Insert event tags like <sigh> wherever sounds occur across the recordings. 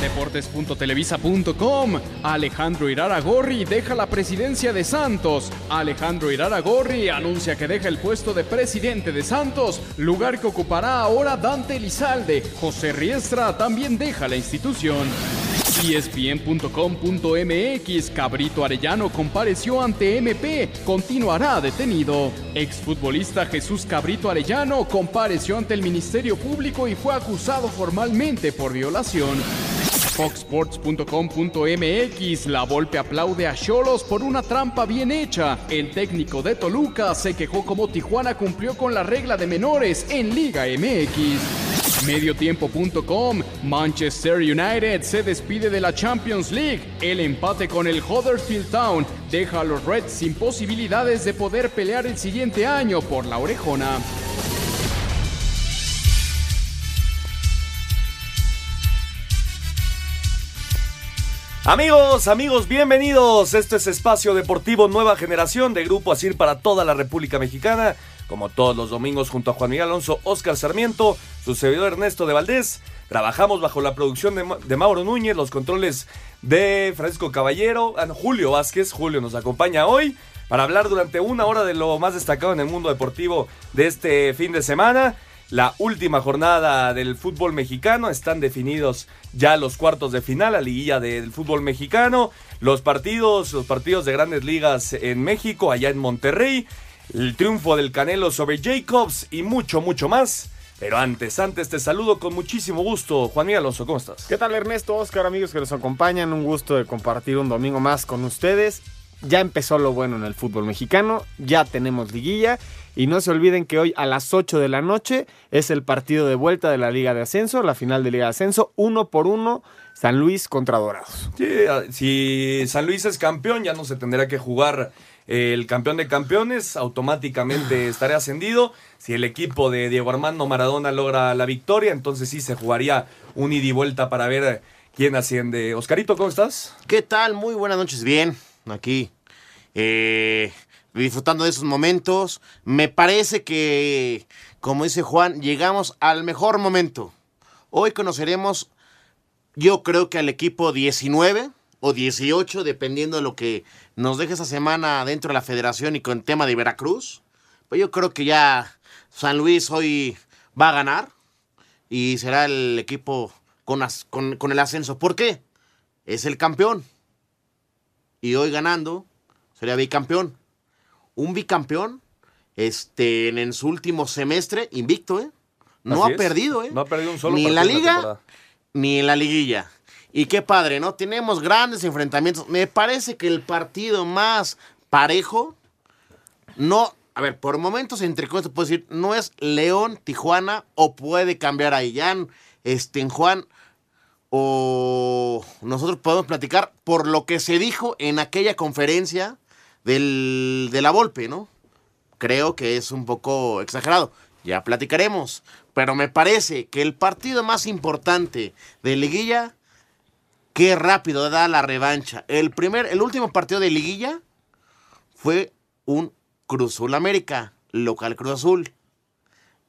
Deportes.televisa.com Alejandro Iraragorri deja la presidencia de Santos. Alejandro Iraragorri anuncia que deja el puesto de presidente de Santos, lugar que ocupará ahora Dante Elizalde. José Riestra también deja la institución. ESPN.com.mx Cabrito Arellano compareció ante MP, continuará detenido. Exfutbolista Jesús Cabrito Arellano compareció ante el Ministerio Público y fue acusado formalmente por violación. Foxsports.com.mx La Volpe aplaude a Cholos por una trampa bien hecha. El técnico de Toluca se quejó como Tijuana cumplió con la regla de menores en Liga MX. Mediotiempo.com Manchester United se despide de la Champions League. El empate con el Huddersfield Town deja a los Reds sin posibilidades de poder pelear el siguiente año por la orejona. Amigos, amigos, bienvenidos. Este es Espacio Deportivo Nueva Generación de Grupo Asir para toda la República Mexicana. Como todos los domingos junto a Juan Miguel Alonso, Oscar Sarmiento, su servidor Ernesto de Valdés. Trabajamos bajo la producción de, de Mauro Núñez, los controles de Francisco Caballero, ah, Julio Vázquez. Julio nos acompaña hoy para hablar durante una hora de lo más destacado en el mundo deportivo de este fin de semana. La última jornada del fútbol mexicano, están definidos ya los cuartos de final, la liguilla del fútbol mexicano, los partidos, los partidos de grandes ligas en México, allá en Monterrey, el triunfo del Canelo sobre Jacobs y mucho, mucho más. Pero antes, antes te saludo con muchísimo gusto. Juan Miguel Alonso, ¿cómo estás? ¿Qué tal Ernesto, Oscar, amigos que nos acompañan? Un gusto de compartir un domingo más con ustedes. Ya empezó lo bueno en el fútbol mexicano, ya tenemos liguilla y no se olviden que hoy a las 8 de la noche es el partido de vuelta de la Liga de Ascenso, la final de Liga de Ascenso, uno por uno, San Luis contra Dorados. Sí, ah, si San Luis es campeón, ya no se tendrá que jugar eh, el campeón de campeones, automáticamente <sighs> estará ascendido. Si el equipo de Diego Armando Maradona logra la victoria, entonces sí se jugaría un ida y vuelta para ver quién asciende. Oscarito, ¿cómo estás? ¿Qué tal? Muy buenas noches, bien, aquí. eh, disfrutando de esos momentos. Me parece que, como dice Juan, llegamos al mejor momento. Hoy conoceremos, yo creo que al equipo 19 o 18, dependiendo de lo que nos deje esa semana dentro de la federación y con el tema de Veracruz. Pues yo creo que ya San Luis hoy va a ganar y será el equipo con, as- con- con el ascenso. ¿Por qué? Es el campeón. Y hoy ganando sería bicampeón. Un bicampeón este, en, en su último semestre, invicto, ¿eh? No Así ha es. perdido, ¿eh? No ha perdido un solo Ni en la liga, ni en la liguilla. Y qué padre, ¿no? Tenemos grandes enfrentamientos. Me parece que el partido más parejo, no, a ver, por momentos entre cosas puedo decir, no es León, Tijuana, o puede cambiar ahí. Ya, en- este, en Juan, o nosotros podemos platicar por lo que se dijo en aquella conferencia del, de la Volpe, ¿no? Creo que es un poco exagerado. Ya platicaremos. Pero me parece que el partido más importante de Liguilla, qué rápido da la revancha. El primer, el último partido de Liguilla fue un Cruz Azul América, local Cruz Azul.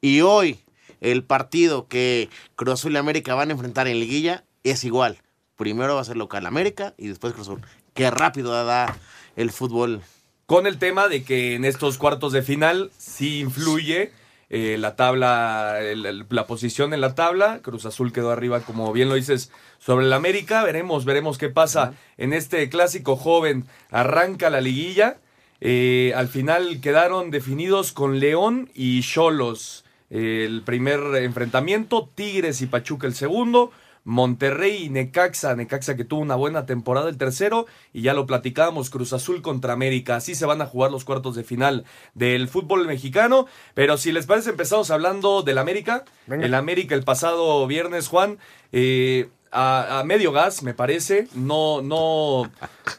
Y hoy, el partido que Cruz Azul y América van a enfrentar en Liguilla es igual. Primero va a ser local América y después Cruz Azul. Qué rápido da el fútbol. Con el tema de que en estos cuartos de final sí influye eh, la tabla, el- el- la posición en la tabla. Cruz Azul quedó arriba, como bien lo dices, sobre el América. Veremos, veremos qué pasa en este clásico joven. Arranca la liguilla. Eh, al final quedaron definidos con León y Cholos. el primer enfrentamiento, Tigres y Pachuca el segundo. Monterrey y Necaxa, Necaxa que tuvo una buena temporada el tercero y ya lo platicábamos, Cruz Azul contra América, así se van a jugar los cuartos de final del fútbol mexicano, pero si les parece empezamos hablando del América, Venga. el América el pasado viernes Juan, eh, a, a medio gas, me parece. No, no,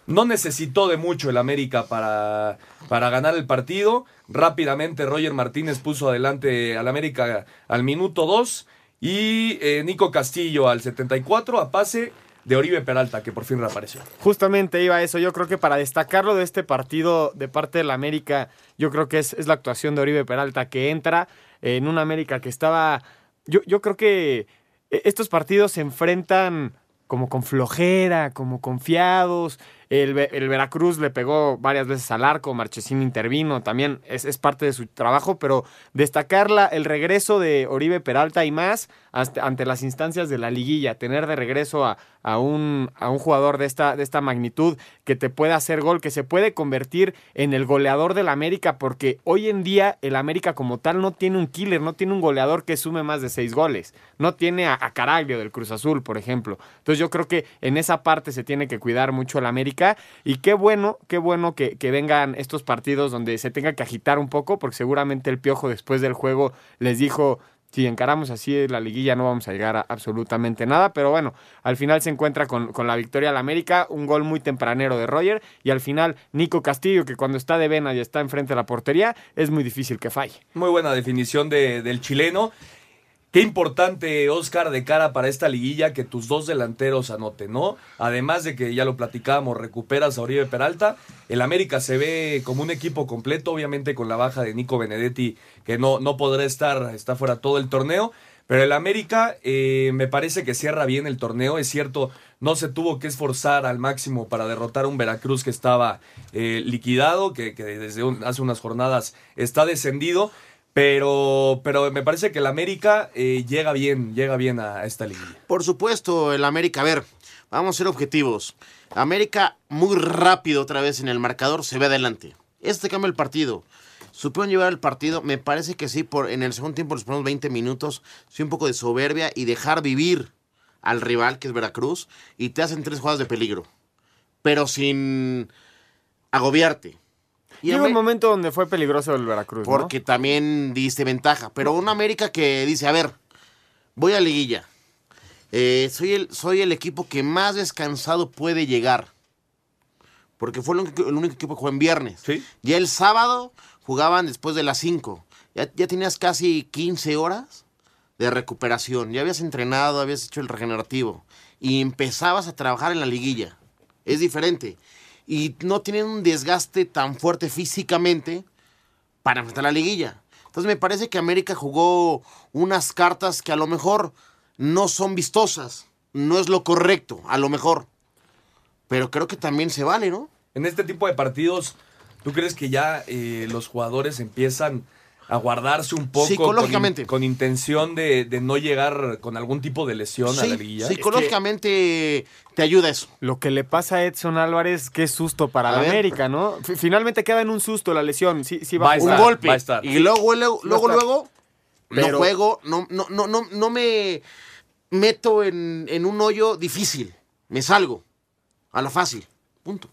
no necesitó de mucho el América para, para ganar el partido. Rápidamente Roger Martínez puso adelante al América al minuto 2 y eh, Nico Castillo al 74 a pase de Oribe Peralta, que por fin reapareció. Justamente iba a eso. Yo creo que para destacarlo de este partido de parte del América, yo creo que es, es la actuación de Oribe Peralta que entra en un América que estaba. Yo, yo creo que eh, estos partidos se enfrentan como con flojera, como confiados. El, el Veracruz le pegó varias veces al arco, Marchesín intervino, también es, es parte de su trabajo, pero destacar la- el regreso de Oribe Peralta y más ante las instancias de la liguilla, tener de regreso a, a un, a un jugador de esta, de esta magnitud que te puede hacer gol, que se puede convertir en el goleador del América, porque hoy en día el América como tal no tiene un killer, no tiene un goleador que sume más de seis goles, no tiene a, a Caraglio del Cruz Azul, por ejemplo. Entonces yo creo que en esa parte se tiene que cuidar mucho el América y qué bueno, qué bueno que, que vengan estos partidos donde se tenga que agitar un poco, porque seguramente el Piojo después del juego les dijo, si encaramos así la liguilla no vamos a llegar a absolutamente nada, pero bueno, al final se encuentra con, con la victoria al América, un gol muy tempranero de Roger y al final Nico Castillo, que cuando está de vena y está enfrente de la portería, es muy difícil que falle. Muy buena definición de- del chileno. Qué importante, Oscar, de cara para esta liguilla que tus dos delanteros anoten, ¿no? Además de que ya lo platicábamos, recuperas a Oribe Peralta. El América se ve como un equipo completo, obviamente con la baja de Nico Benedetti, que no, no podrá estar, está fuera todo el torneo. Pero el América eh, me parece que cierra bien el torneo. Es cierto, no se tuvo que esforzar al máximo para derrotar a un Veracruz que estaba eh, liquidado, que, que desde un- hace unas jornadas está descendido. Pero, pero me parece que el América eh, llega bien, llega bien a, esta liguilla. Por supuesto, el América. A ver, vamos a ser objetivos. América muy rápido otra vez en el marcador se ve adelante. Este cambia el partido. Supieron llevar el partido, me parece que sí, por, en el segundo tiempo, los primeros 20 minutos, sí un poco de soberbia y dejar vivir al rival, que es Veracruz, y te hacen tres jugadas de peligro. Pero sin agobiarte. Y Llega un momento donde fue peligroso el Veracruz. ¿no? porque también diste ventaja. Pero una América que dice, a ver, voy a liguilla. Eh, soy, el, soy el equipo que más descansado puede llegar. Porque fue el único, el único equipo que jugó en viernes. Sí. Ya el sábado jugaban después de las 5. Ya, ya tenías casi 15 horas de recuperación. Ya habías entrenado, habías hecho el regenerativo. Y empezabas a trabajar en la liguilla. Es diferente. Y no tienen un desgaste tan fuerte físicamente para enfrentar la liguilla. Entonces me parece que América jugó unas cartas que a lo mejor no son vistosas. No es lo correcto, a lo mejor. Pero creo que también se vale, ¿no? En este tipo de partidos, ¿tú crees que ya eh, los jugadores empiezan a guardarse un poco Psicológicamente. con, in- con intención de, de no llegar con algún tipo de lesión a la liguilla? psicológicamente te ayuda eso. Lo que le pasa a Edson Álvarez, qué susto para A la ver. América, ¿no? Fi- Finalmente queda en un susto la lesión. Sí, sí va, Va a Un estar, jugar. golpe. va a estar. Y luego, luego, Sí, luego, luego, no juego, no, no, no, no, no me meto en, en un hoyo difícil. Me salgo. A la fácil. Punto.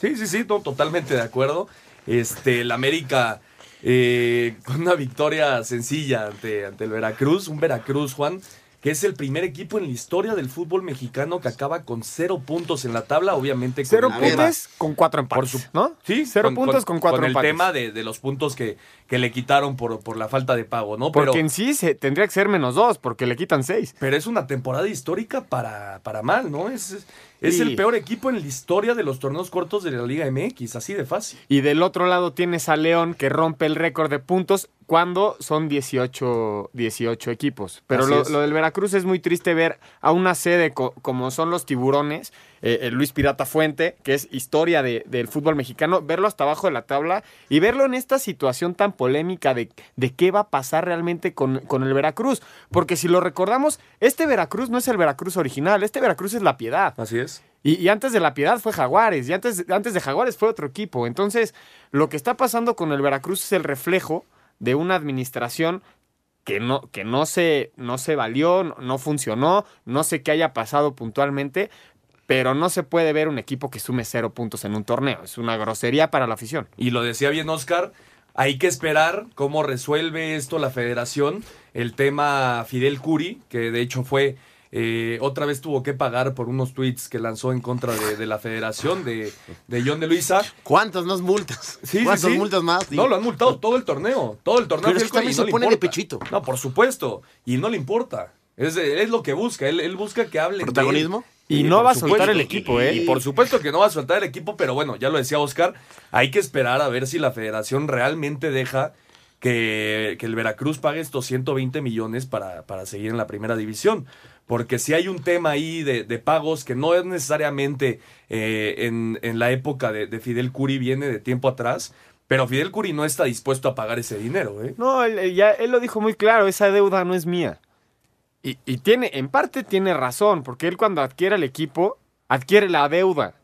Sí, sí, sí, no, totalmente de acuerdo. Este, el América eh, con una victoria sencilla ante, ante el Veracruz, un Veracruz, Juan, que es el primer equipo en la historia del fútbol mexicano que acaba con cero puntos en la tabla, obviamente. con Cero el tema- puntos con cuatro empates, su- ¿no? Sí, Cero puntos con, cuatro Con el empates. tema de, de los puntos que, que le quitaron por, por la falta de pago, ¿no? Porque Pero, en sí se, tendría que ser menos dos, porque le quitan seis. pero es una temporada histórica para, para mal, ¿no? Es, es Sí. el peor equipo en la historia de los torneos cortos de la Liga MX, así de fácil. Y del otro lado tienes a León que rompe el récord de puntos cuando son 18, 18 equipos. Pero lo, del Veracruz es muy triste ver a una sede co- como son los tiburones, eh, el Luis Pirata Fuente, que es historia de- del fútbol mexicano, verlo hasta abajo de la tabla y verlo en esta situación tan polémica de, de qué va a pasar realmente con, con el Veracruz. Porque si lo recordamos, este Veracruz no es el Veracruz original, este Veracruz es la piedad. Así es. Y, y antes de la Piedad fue Jaguares, y antes, antes de Jaguares fue otro equipo. Entonces, lo que está pasando con el Veracruz es el reflejo de una administración que no, que no se, no se valió, no, no funcionó, no sé qué haya pasado puntualmente, pero no se puede ver un equipo que sume cero puntos en un torneo. Es una grosería para la afición. Y lo decía bien Oscar, hay que esperar cómo resuelve esto la federación, el tema Fidel Curi, que de hecho fue eh, otra vez tuvo que pagar por unos tweets que lanzó en contra de, de la federación de, de John de Luisa. ¿Cuántas más multas? Sí, ¿Cuántas sí. multas más? No, lo han multado todo el torneo. Todo el torneo. Pero es que también se le pone de pechito. No, por supuesto. Y no le importa. Es, es lo que busca. Él, él busca que de él. Y no va a soltar supuesto. el equipo, ¿eh? Y por supuesto que no va a soltar el equipo, pero bueno, ya lo decía Oscar, hay que esperar a ver si la federación realmente deja que, que el Veracruz pague estos 120 millones para, para seguir en la primera división. Porque si hay un tema ahí de, de pagos que no es necesariamente eh, en, en la época de, de Fidel Curi, viene de tiempo atrás, pero Fidel Curi no está dispuesto a pagar ese dinero. ¿eh? No, él ya, él lo dijo muy claro, esa deuda no es mía. Y, y tiene, en parte tiene razón, porque él cuando adquiere el equipo, adquiere la deuda.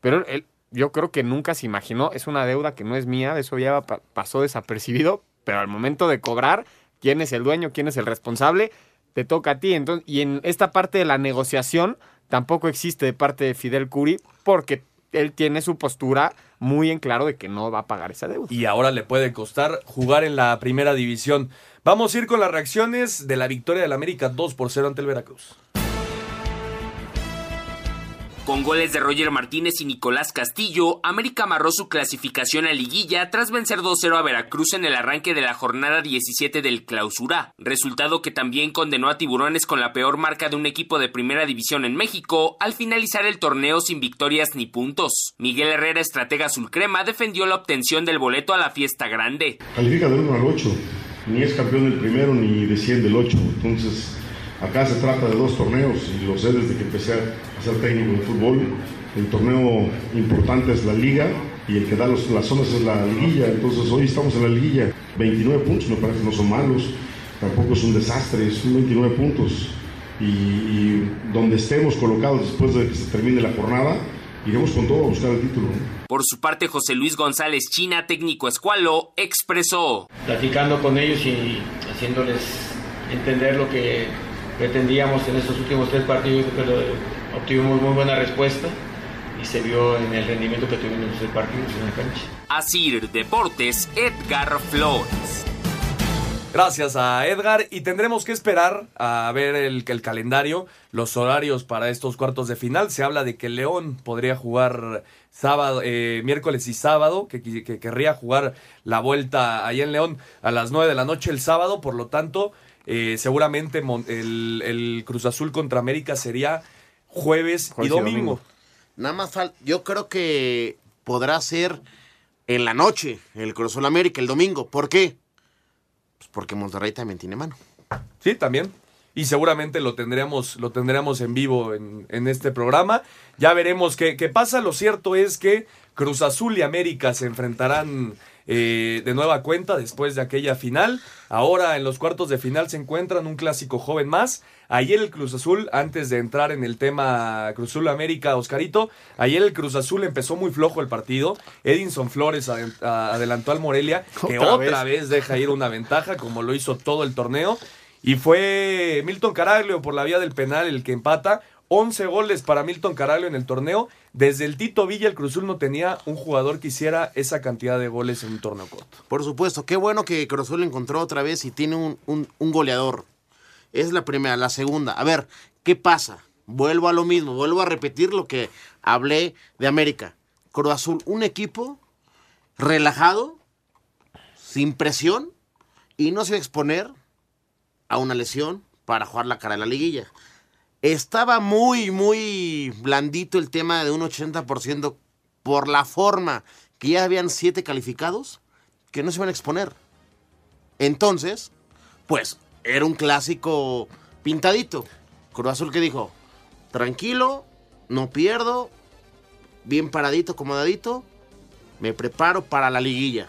Pero él, yo creo que nunca se imaginó, es una deuda que no es mía, eso ya pa- pasó desapercibido, pero al momento de cobrar, quién es el dueño, quién es el responsable, te toca a ti. Entonces, y en esta parte de la negociación tampoco existe de parte de Fidel Curi, porque él tiene su postura muy en claro de que no va a pagar esa deuda. y ahora le puede costar jugar en la primera división. Vamos a ir con las reacciones de la victoria del América 2 por 0 ante el Veracruz. Con goles de Roger Martínez y Nicolás Castillo, América amarró su clasificación a liguilla tras vencer 2-0 a Veracruz en el arranque de la jornada 17 del clausura, resultado que también condenó a Tiburones con la peor marca de un equipo de primera división en México al finalizar el torneo sin victorias ni puntos. Miguel Herrera, estratega azulcrema, defendió la obtención del boleto a la fiesta grande. Califica del 1 al 8. Ni es campeón del primero ni de 100 del 8. Entonces, acá se trata de dos torneos y lo sé desde que empecé a ser técnico de fútbol. El torneo importante es la liga y el que da los- las zonas es la liguilla. Entonces, hoy estamos en la liguilla. 29 puntos me parece que no son malos. Tampoco es un desastre, son 29 puntos. Y, y donde estemos colocados después de que se termine la jornada, iremos con todo a buscar el título. Por su parte, José Luis González China, técnico escualo, expresó. platicando con ellos y haciéndoles entender lo que pretendíamos en estos últimos tres partidos, lo- obtuvimos muy buena respuesta y se vio en el rendimiento que tuvimos en los tres partidos en la cancha. Asir Deportes, Edgar Flores. Gracias a Edgar y tendremos que esperar a ver el, el calendario, los horarios para estos cuartos de final. Se habla de que León podría jugar sábado, eh, miércoles y sábado, que, que- que querría jugar la vuelta allá en León a las 9 de la noche el sábado, por lo tanto, eh, seguramente el, el Cruz Azul contra América sería jueves, Jueves y y domingo. Nada más falta. Yo creo que podrá ser en la noche el Cruz Azul América el domingo. ¿Por qué? Pues porque Monterrey también tiene mano. Sí, también. Y seguramente lo tendremos, lo tendremos en vivo en, en este programa. Ya veremos qué, qué pasa. Lo cierto es que Cruz Azul y América se enfrentarán eh, de nueva cuenta después de aquella final. Ahora en los cuartos de final se encuentran un clásico joven más. Ayer el Cruz Azul, antes de entrar en el tema Cruz Azul América, Oscarito, ayer el Cruz Azul empezó muy flojo el partido. Edinson Flores adelantó al Morelia, <laughs> que Otra otra vez. vez deja ir una ventaja, como lo hizo todo el torneo. Y fue Milton Caraglio por la vía del penal el que empata. 11 goles para Milton Caraglio en el torneo. Desde el Tito Villa, el Cruzul no tenía un jugador que hiciera esa cantidad de goles en un torneo corto. Por supuesto, qué bueno que Cruz Azul encontró otra vez y tiene un, un- un goleador. Es la primera, la segunda. A ver, ¿qué pasa? Vuelvo a lo mismo, vuelvo a repetir lo que hablé de América. Cruz Azul, un equipo relajado, sin presión y no se va a exponer a una lesión para jugar la cara de la liguilla. Estaba muy, muy blandito el tema de un 80% por la forma que ya habían siete calificados que no se van a exponer. Entonces, pues, era un clásico pintadito. Cruz Azul que dijo, tranquilo, no pierdo, bien paradito, acomodadito, me preparo para la liguilla.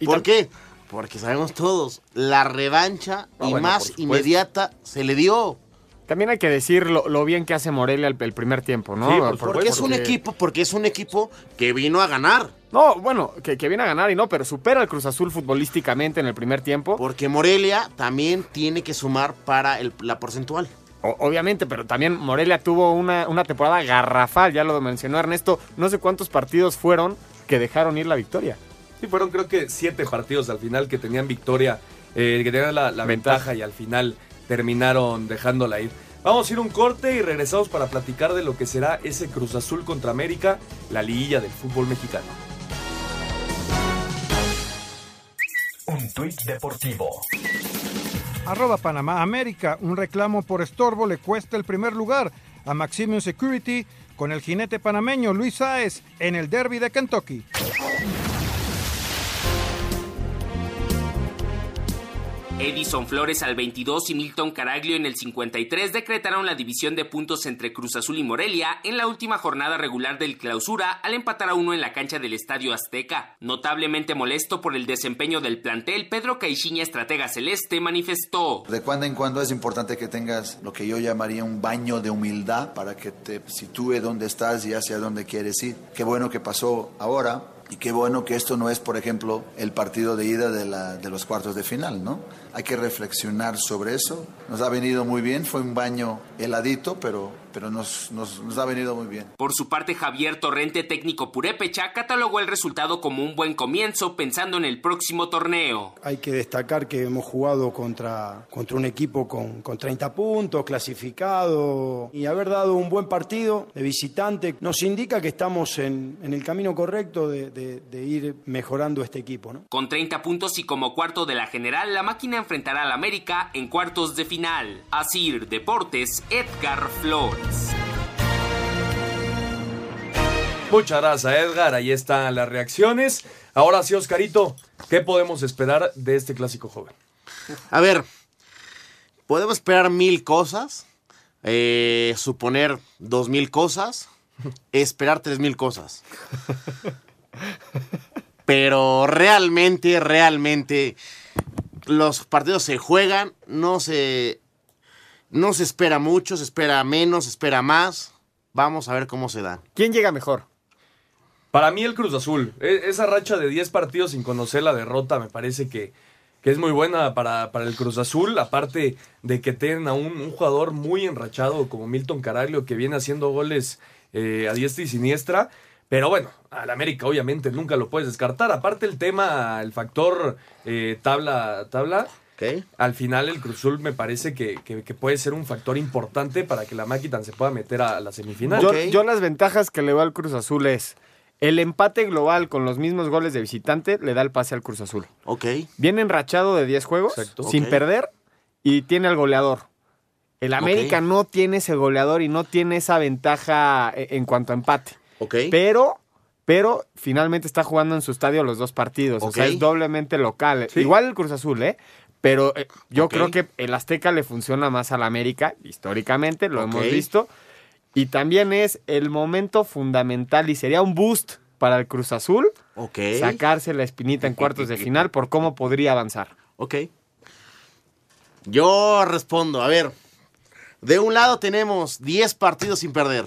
Y ¿Por qué? Porque sabemos todos, la revancha Ah, y bueno, más inmediata se le dio. También hay que decir lo, lo bien que hace Morelia el, el primer tiempo, ¿no? Sí, por Porque es un equipo, porque es un equipo que vino a ganar. No, bueno, que, que viene a ganar y no, pero supera al Cruz Azul futbolísticamente en el primer tiempo. Porque Morelia también tiene que sumar para el- la porcentual. O- obviamente, pero también Morelia tuvo una, una temporada garrafal, ya lo mencionó Ernesto. No sé cuántos partidos fueron que dejaron ir la victoria. Sí, fueron creo que siete partidos al final que tenían victoria, eh, que tenían la, la ventaja. Ventaja. y al final terminaron dejándola ir. Vamos a ir un corte y regresamos para platicar de lo que será ese Cruz Azul contra América, la liguilla del fútbol mexicano. Un tuit deportivo. Arroba Panamá América. Un reclamo por estorbo le cuesta el primer lugar a Maximum Security con el jinete panameño Luis Sáez en el derby de Kentucky. Edison Flores al 22 y Milton Caraglio en el 53 decretaron la división de puntos entre Cruz Azul y Morelia en la última jornada regular del clausura al empatar a uno en la cancha del Estadio Azteca. Notablemente molesto por el desempeño del plantel, Pedro Caixinha, estratega celeste, manifestó. De cuando en cuando es importante que tengas lo que yo llamaría un baño de humildad para que te sitúe dónde estás y hacia dónde quieres ir. Qué bueno que pasó ahora, y qué bueno que esto no es, por ejemplo, el partido de ida de, la, de, los cuartos de final, ¿no? Hay que reflexionar sobre eso. Nos ha venido muy bien, fue un baño heladito, pero, pero nos, nos, nos ha venido muy bien. Por su parte, Javier Torrente, técnico purépecha, catalogó el resultado como un buen comienzo pensando en el próximo torneo. Hay que destacar que hemos jugado contra, contra un equipo con, con 30 puntos, clasificado, y haber dado un buen partido de visitante nos indica que estamos en, en el camino correcto de, de, de, ir mejorando este equipo. ¿no? Con 30 puntos y como cuarto de la general, la máquina enfrentará al América en cuartos de final. Asir Deportes, Edgar Flores. Muchas gracias, Edgar. Ahí están las reacciones. Ahora sí, Oscarito, ¿qué podemos esperar de este clásico joven? A ver, podemos esperar mil cosas, eh, suponer dos mil cosas, <laughs> esperar tres mil cosas. Pero realmente, realmente, los partidos se juegan, no se, no se espera mucho, se espera menos, se espera más. Vamos a ver cómo se da. ¿Quién llega mejor? Para mí el Cruz Azul. E esa racha de 10 partidos sin conocer la derrota me parece que, que es muy buena para, para, el Cruz Azul. Aparte de que tienen a un, un jugador muy enrachado como Milton Caraglio que viene haciendo goles eh, a diestra y siniestra. Pero bueno, al América obviamente nunca lo puedes descartar. Aparte el tema, el factor eh, tabla, tabla. Okay. Al final el Cruzul me parece que, que, que, puede ser un factor importante para que la máquina se pueda meter a la semifinal. Yo, okay. yo, las ventajas que le va al Cruz Azul es el empate global con los mismos goles de visitante le da el pase al Cruz Azul. Ok. Viene enrachado de 10 juegos Exacto. sin perder y tiene al goleador. El América no tiene ese goleador y no tiene esa ventaja eh, en cuanto a empate. Ok. Pero, pero finalmente está jugando en su estadio los dos partidos. O sea, Ok. es doblemente local. Sí. Igual el Cruz Azul, ¿eh? Pero eh, yo creo que el Azteca le funciona más al América, históricamente, lo hemos visto. Y también es el momento fundamental y sería un boost para el Cruz Azul Ok. sacarse la espinita en <laughs> cuartos de final por cómo podría avanzar. Ok. Yo respondo, a ver. De un lado tenemos 10 partidos sin perder.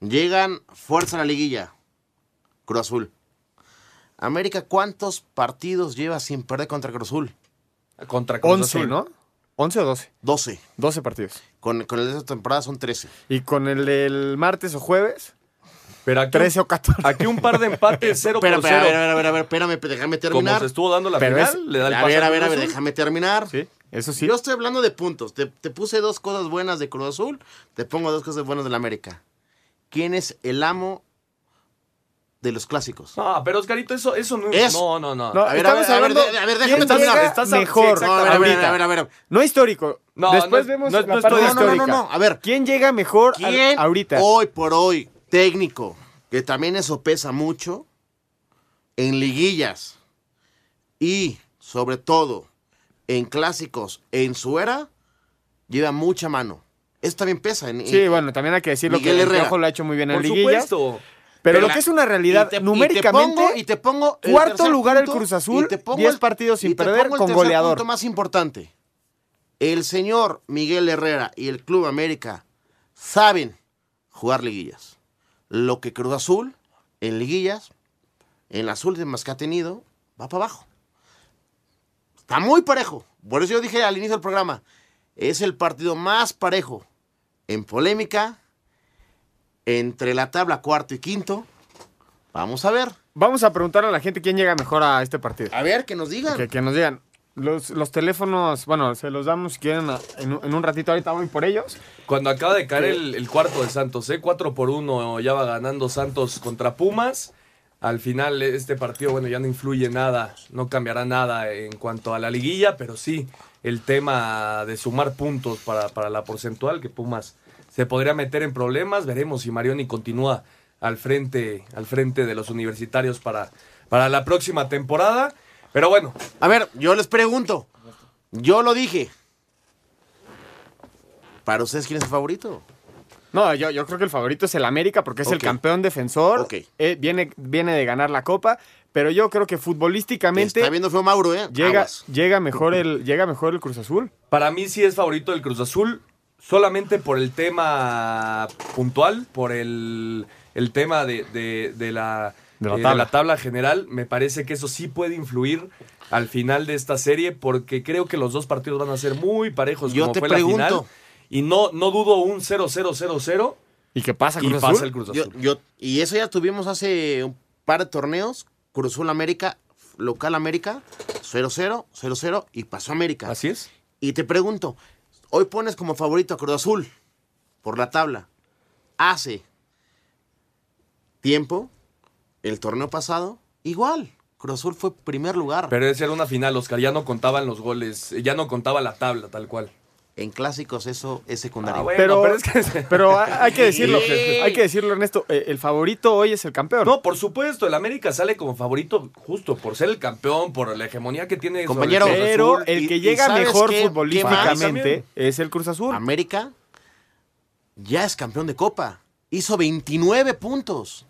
Llegan fuerza a la liguilla. Cruz Azul. América, ¿cuántos partidos lleva sin perder contra Cruz Azul? Contra Cruz 11, Azul. ¿no? 11 o 12. 12. 12 partidos. Con, con el de esta temporada son 13. Y con el del martes o jueves, Pero aquí, 13 o 14. aquí un par de empates <laughs> 0 por Espera, 0. espera, a ver, a ver, a ver, a ver, espérame, déjame Como terminar. se estuvo dando la Pero final, es- le da el A ver, a ver, a ver, déjame terminar. Sí, eso sí. Yo estoy hablando de puntos. Te, te puse dos cosas buenas de Cruz Azul, te pongo dos cosas buenas del América. ¿Quién es el amo de los clásicos? No, pero Oscarito, eso, eso no Es- No, no, no. No, A ver, a ver, a ver, hablando de- a ver, quién déjame terminar. Estás a- sí, mejor exacto. No, a ver, a ver, ahorita. a ver, a ver. No histórico. No, Después no vemos no la parte todo No, no, no, histórica. no, a ver. ¿Quién llega mejor al- ¿Quién ahorita? hoy por hoy, técnico, que también eso pesa mucho, en liguillas y sobre todo en clásicos en su era, lleva mucha mano. Eso también pesa. En, Sí, en- bueno, también hay que decirlo Miguel que el Herrera. Piojo lo ha hecho muy bien en Por liguillas. supuesto. Pero, Pero lo que es una realidad, te- y te numéricamente, pongo- y te pongo el cuarto lugar el Cruz Azul, y te pongo 10 el- partidos sin y te perder pongo el con goleador. punto más importante. El señor Miguel Herrera y el Club América saben jugar liguillas. Lo que Cruz Azul en liguillas, en las últimas que ha tenido, va para abajo. Está muy parejo. Por eso yo dije al inicio del programa, es el partido más parejo en polémica entre la tabla cuarto y quinto. Vamos a ver. Vamos a preguntar a la gente quién llega mejor a este partido. A ver, que nos digan. Que, que nos digan. Los, los teléfonos, bueno, se los damos si quieren a- en, un- en un ratito. Ahorita voy por ellos. Cuando acaba de caer el, el cuarto de Santos, ¿eh? 4 por 1 ya va ganando Santos contra Pumas. Al final este partido, bueno, ya no influye nada, no cambiará nada en cuanto a la liguilla, pero sí el tema de sumar puntos para, para la porcentual, que Pumas se podría meter en problemas. Veremos si Marioni continúa al frente, al frente de los universitarios para, para la próxima temporada. Pero bueno. A ver, yo les pregunto. Yo lo dije. ¿Para ustedes quién es el favorito? No, yo, yo creo que el favorito es el América porque es el campeón defensor. Ok. Eh, viene, viene de ganar la copa. Pero yo creo que futbolísticamente. Está viendo feo Mauro, ¿eh? Llega, llega, mejor el, llega mejor el Cruz Azul. Para mí sí es favorito el Cruz Azul, solamente por el tema puntual, por el, el tema de, de- de la, De la eh, tabla. tabla general. Me parece que eso sí puede influir al final de esta serie, porque creo que los dos partidos van a ser muy parejos Yo como te fue la final. pregunto. Y no, no dudo un 0-0-0-0. ¿Y qué pasa, Y Cruz pasa Azul? el Cruz Yo- Azul. yo- y eso ya tuvimos hace un par de torneos. Cruz Azul América, local América, 0-0, 0-0 y pasó América. Así es. Y te pregunto, hoy pones como favorito a Cruz Azul por la tabla. Hace tiempo, el torneo pasado, igual. Cruz Azul fue primer lugar. Pero esa era una final, Oscar. Ya no contaban los goles, ya no contaba la tabla tal cual. En clásicos eso es secundario. Ah, bueno, pero, pero es que- pero hay que decirlo, Sí. hay que decirlo, Ernesto. eh, El favorito hoy es el campeón. No, por supuesto, el América sale como favorito justo por ser el campeón, por la hegemonía que tiene. sobre Compañero, el Cruz pero Azul. el que y llega ¿sabes mejor futbolísticamente es el Cruz Azul. América ya es campeón de Copa. Hizo 29 puntos.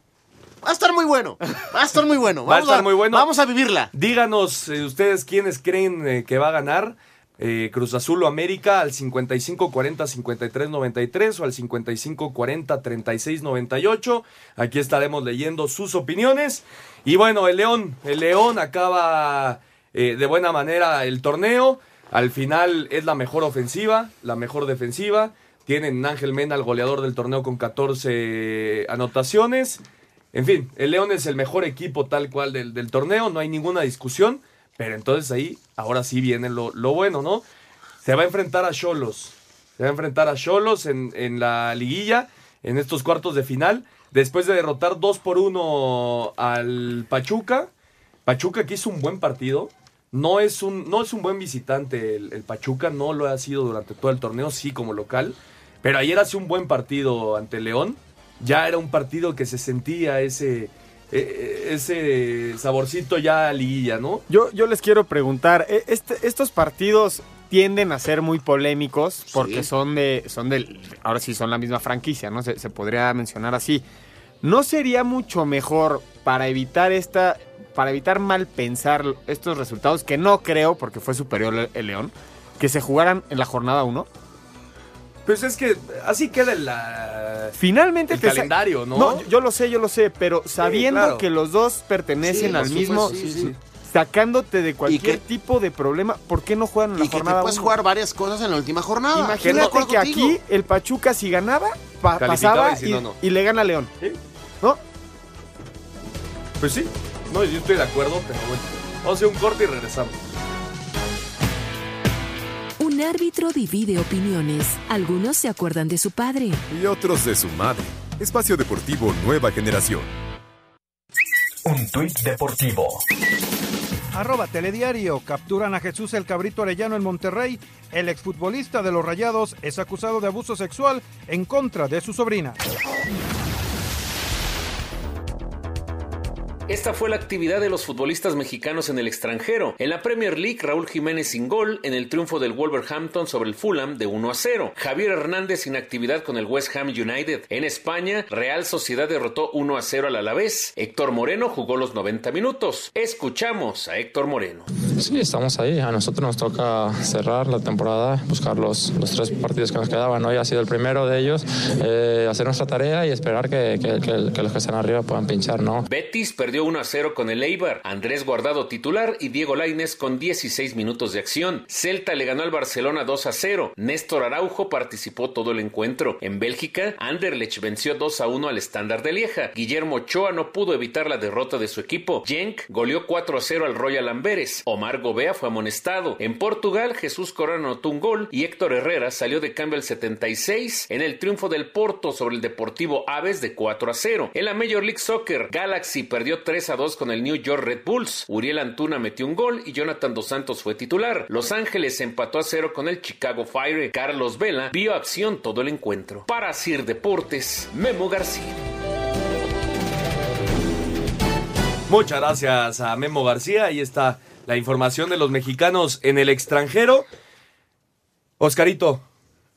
Va a estar muy bueno. Va a estar muy bueno. <laughs> Va a estar muy bueno. Vamos a vivirla. Díganos eh, ustedes quiénes creen eh, que va a ganar. Eh, Cruz Azul o América al 5540-5393 o al 5540-3698. Aquí estaremos leyendo sus opiniones. Y bueno, el León, el León acaba eh, de buena manera el torneo. Al final es la mejor ofensiva, la mejor defensiva. Tienen Ángel Mena, el goleador del torneo, con 14 anotaciones. En fin, el León es el mejor equipo tal cual del, del torneo, no hay ninguna discusión. Pero entonces ahí, ahora sí viene lo, lo bueno, ¿no? Se va a enfrentar a Cholos. Se va a enfrentar a Cholos en, en la liguilla, en estos cuartos de final. Después de derrotar 2 por 1 al Pachuca. Pachuca que hizo un buen partido. No es un, no es un buen visitante el, el Pachuca, no lo ha sido durante todo el torneo, sí como local. Pero ayer hace un buen partido ante León. Ya era un partido que se sentía ese, ese saborcito ya a liguilla, ¿no? Yo, yo les quiero preguntar, eh, este- estos partidos tienden a ser muy polémicos porque Sí. son de, son del, ahora sí son la misma franquicia, ¿no? Se, se podría mencionar así. ¿No sería mucho mejor para evitar esta, para evitar mal pensar estos resultados, que no creo porque fue superior el, el León, que se jugaran en la jornada 1? Pues es que así queda el, la- Finalmente el te calendario, ¿no? No, yo, lo sé, yo lo sé, pero sabiendo claro. que los dos pertenecen Sí, al mismo, supuesto, sí, sí. sacándote de cualquier que- tipo de problema, ¿por qué no juegan en la Y que te jornada puedes uno? jugar varias cosas en la última jornada. Imagínate que aquí el Pachuca si ganaba, pa- pasaba y si y, no, no. y le gana a León. Sí. ¿No? Pues sí, no, yo estoy de acuerdo, pero bueno. Vamos a hacer un corte y regresamos. Árbitro divide opiniones. Algunos se acuerdan de su padre. Y otros de su madre. Espacio Deportivo Nueva Generación. Un tuit deportivo. Arroba Telediario. Capturan a Jesús el Cabrito Arellano en Monterrey. El exfutbolista de los Rayados es acusado de abuso sexual en contra de su sobrina. Esta fue la actividad de los futbolistas mexicanos en el extranjero. En la Premier League, Raúl Jiménez sin gol en el triunfo del Wolverhampton sobre el Fulham de 1 a 0. Javier Hernández sin actividad con el West Ham United. En España, Real Sociedad derrotó 1 a 0 al Alavés. Héctor Moreno jugó los 90 minutos. Escuchamos a Héctor Moreno. Sí, estamos ahí. A nosotros nos toca cerrar la temporada, buscar los, los tres partidos que nos quedaban. Hoy ha sido el primero de ellos, eh, hacer nuestra tarea y esperar que, los que están arriba puedan pinchar, ¿no? Betis perdió 1 a 0 con el Eibar. Andrés Guardado titular y Diego Lainez con 16 minutos de acción. Celta le ganó al Barcelona 2 a 0. Néstor Araujo participó todo el encuentro. En Bélgica, Anderlecht venció 2 a 1 al Estándar de Lieja. Guillermo Ochoa no pudo evitar la derrota de su equipo. Genk goleó 4 a 0 al Royal Amberes. Omar Gobea fue amonestado. En Portugal, Jesús Corona anotó un gol y Héctor Herrera salió de cambio al 76 en el triunfo del Porto sobre el Deportivo Aves de 4 a 0. En la Major League Soccer, Galaxy perdió 3 a 2 con el New York Red Bulls. Uriel Antuna metió un gol y Jonathan Dos Santos fue titular. Los Ángeles empató a 0 con el Chicago Fire. Carlos Vela vio acción todo el encuentro. Para Sir Deportes, Memo García. Muchas gracias a Memo García. Ahí está la información de los mexicanos en el extranjero. Oscarito,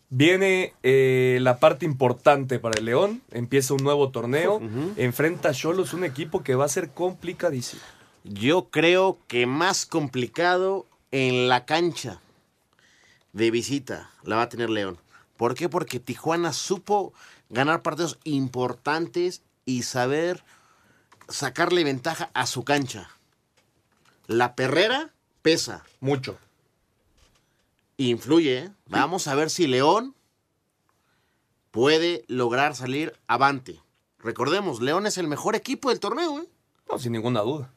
viene eh, la parte importante para el León. Empieza un nuevo torneo. <laughs> Enfrenta a Cholos, un equipo que va a ser complicadísimo. Yo creo que más complicado en la cancha de visita la va a tener León. ¿Por qué? Porque Tijuana supo ganar partidos importantes y saber sacarle ventaja a su cancha. La perrera pesa. Mucho. Influye. ¿eh? Vamos a ver si León puede lograr salir avante. Recordemos, León es el mejor equipo del torneo. ¿eh? No, sin ninguna duda.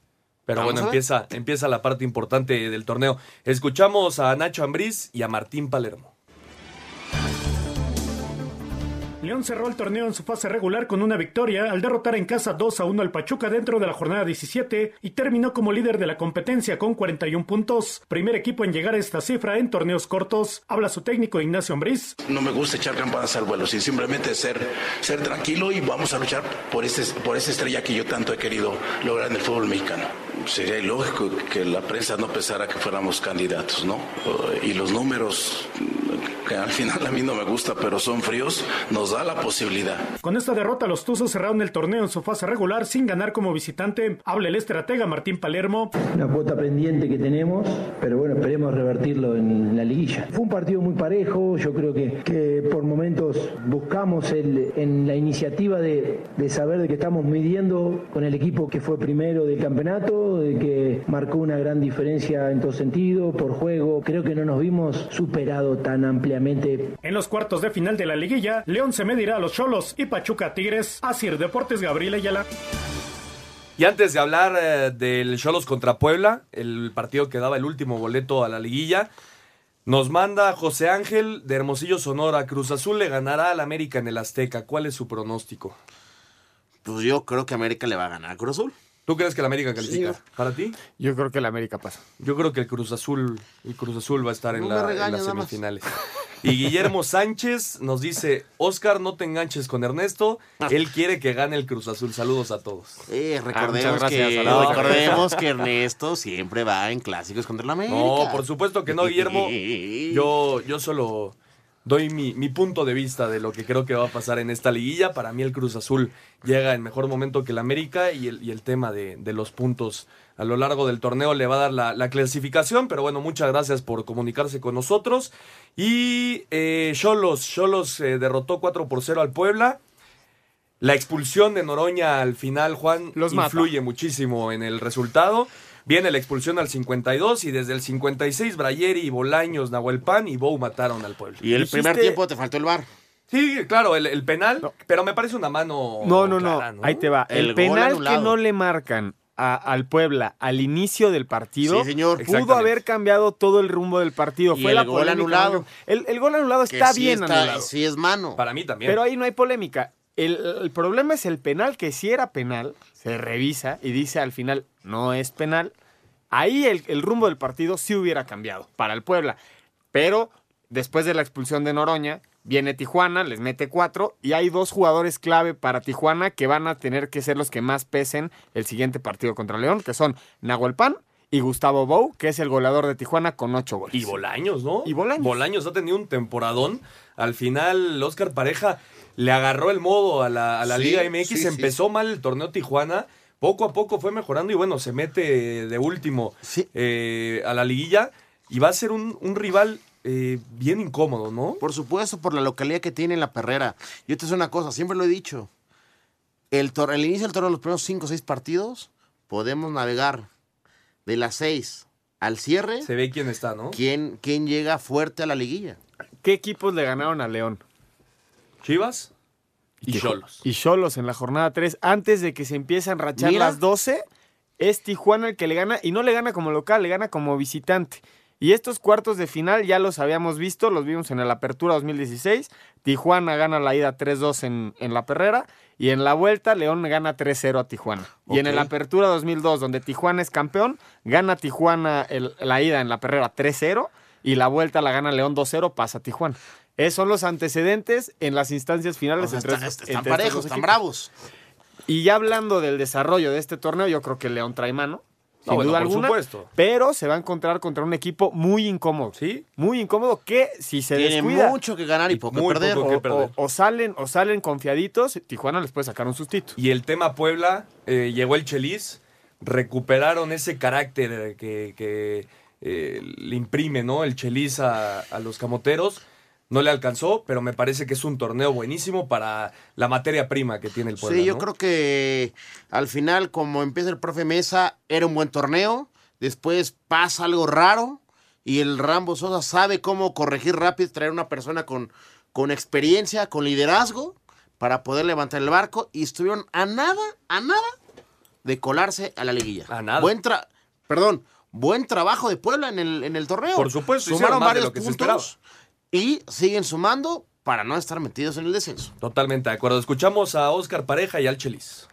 Pero Vamos bueno, empieza, empieza la parte importante del torneo. Escuchamos a Nacho Ambriz y a Martín Palermo. León cerró el torneo en su fase regular con una victoria al derrotar en casa 2 a 1 al Pachuca dentro de la jornada 17 y terminó como líder de la competencia con 41 puntos. Primer equipo en llegar a esta cifra en torneos cortos. Habla su técnico Ignacio Ambriz. No me gusta echar campanas al vuelo, sino simplemente ser, ser tranquilo y vamos a luchar por, por esa estrella que yo tanto he querido lograr en el fútbol mexicano. Sería ilógico que la prensa no pensara que fuéramos candidatos, ¿no? Y los números, que al final a mí no me gusta, pero son fríos, nos da la posibilidad. Con esta derrota, los Tuzos cerraron el torneo en su fase regular sin ganar como visitante. Habla el estratega Martín Palermo. Una cuota pendiente que tenemos, pero bueno, esperemos revertirlo en la liguilla. Fue un partido muy parejo, yo creo que, que por momentos buscamos el, en la iniciativa de, de saber de que estamos midiendo con el equipo que fue primero del campeonato, de que marcó una gran diferencia en todo sentido, por juego. Creo que no nos vimos superado tan ampliamente. En los cuartos de final de la liguilla, León se medirá a los Cholos y Pachuca a Tigres. Asir Deportes Gabriel Ayala. Y antes de hablar eh, del Cholos contra Puebla, el partido que daba el último boleto a la liguilla, nos manda José Ángel de Hermosillo Sonora. Cruz Azul le ganará al América en el Azteca. ¿Cuál es su pronóstico? Pues yo creo que América le va a ganar a Cruz Azul. ¿Tú crees que el América califica? Sí. ¿Para ti? Yo creo que el América pasa. Yo creo que el Cruz Azul, el Cruz Azul va a estar en, No me la- en regañes, las semifinales. Y Guillermo Sánchez nos dice, Oscar, no te enganches con Ernesto. Él quiere que gane el Cruz Azul. Saludos a todos. Eh, Ah, recordemos, muchas gracias, que, recordemos que Ernesto siempre va en clásicos contra la América. No, por supuesto que no, Guillermo. <laughs> Yo, yo solo doy mi, mi punto de vista de lo que creo que va a pasar en esta liguilla. Para mí el Cruz Azul llega en mejor momento que el América y el, y el tema de, de los puntos a lo largo del torneo le va a dar la, la clasificación. Pero bueno, muchas gracias por comunicarse con nosotros. Y eh, Cholos, Cholos eh, derrotó 4 por 0 al Puebla. La expulsión de Noroña al final, Juan, Los mata. influye muchísimo en el resultado. Viene la expulsión al 52 y desde el 56 Brayeri, Bolaños, Nahuelpan y Bou mataron al pueblo. Y el primer tiempo te faltó el bar. Sí, claro, el, el penal, pero me parece una mano No, no, no. Ahí te va. El, penal que no le marcan a- al Puebla al inicio del partido Sí, señor. pudo haber cambiado todo el rumbo del partido. Y Fue el la gol polémica, anulado. El, el gol anulado está sí bien está- anulado. Sí es mano. Para mí también. Pero ahí no hay polémica. El, el problema es el penal, que si era penal, se revisa y dice al final no es penal. Ahí el, rumbo del partido sí hubiera cambiado para el Puebla. Pero después de la expulsión de Noroña, viene Tijuana, les mete cuatro y hay dos jugadores clave para Tijuana que van a tener que ser los que más pesen el siguiente partido contra León, que son Nahuel Pan y Gustavo Bou, que es el goleador de Tijuana con ocho goles. Y Bolaños, ¿no? Y Bolaños. Bolaños ha tenido un temporadón. Al final, Oscar Pareja le agarró el modo a la, a la Sí, Liga MX. sí, sí. Empezó mal el torneo Tijuana. Poco a poco fue mejorando y bueno, se mete de último eh, a la liguilla. Y va a ser un, un rival eh, bien incómodo, ¿no? Por supuesto, por la localidad que tiene en la perrera. Yo te sé una cosa, siempre lo he dicho. El, tor- el inicio del torneo, los primeros cinco o seis partidos, podemos navegar de las seis al cierre. Se ve quién está, ¿no? ¿Quién, quién llega fuerte a la liguilla? ¿Qué equipos le ganaron a León? Chivas y Cholos. Y Cholos en la jornada 3, antes de que se empiecen a rachar Mira. las 12, es Tijuana el que le gana y no le gana como local, le gana como visitante. Y estos cuartos de final ya los habíamos visto, los vimos en el Apertura 2016. Tijuana gana la ida 3-2 en, en la Perrera y en la vuelta León gana 3-0 a Tijuana. Y en el Ok. Apertura 2002, donde Tijuana es campeón, gana Tijuana el- la ida en la Perrera 3-0 y la vuelta la gana León 2-0, pasa Tijuana. Esos son los antecedentes en las instancias finales. O sea, entre están entre parejos, están bravos. Y ya hablando del desarrollo de este torneo, yo creo que León trae mano. No, Sin bueno, duda por alguna. supuesto. Pero se va a encontrar contra un equipo muy incómodo. Sí. Muy incómodo que si se Tiene descuida. mucho que ganar y poco muy perder. poco que o, perder. o- o salen, o salen confiaditos, Tijuana les puede sacar un sustito. Y el tema Puebla, eh, llegó el Chelis, recuperaron ese carácter que, que, eh, le imprime ¿no? el Chelis a, a los camoteros. No le alcanzó, pero me parece que es un torneo buenísimo para la materia prima que tiene el Puebla. Sí, yo ¿no? creo que al final, como empieza el profe Mesa, era un buen torneo. Después pasa algo raro y el Rambo Sosa sabe cómo corregir rápido, traer una persona con, con experiencia, con liderazgo, para poder levantar el barco. Y estuvieron a nada, a nada de colarse a la liguilla. A nada. Buen tra- Perdón, buen trabajo de Puebla en el, en el torneo. Por supuesto, sumaron de varios lo que se puntos y siguen sumando para no estar metidos en el descenso. Totalmente de acuerdo. Escuchamos a Oscar Pareja y al Chelis.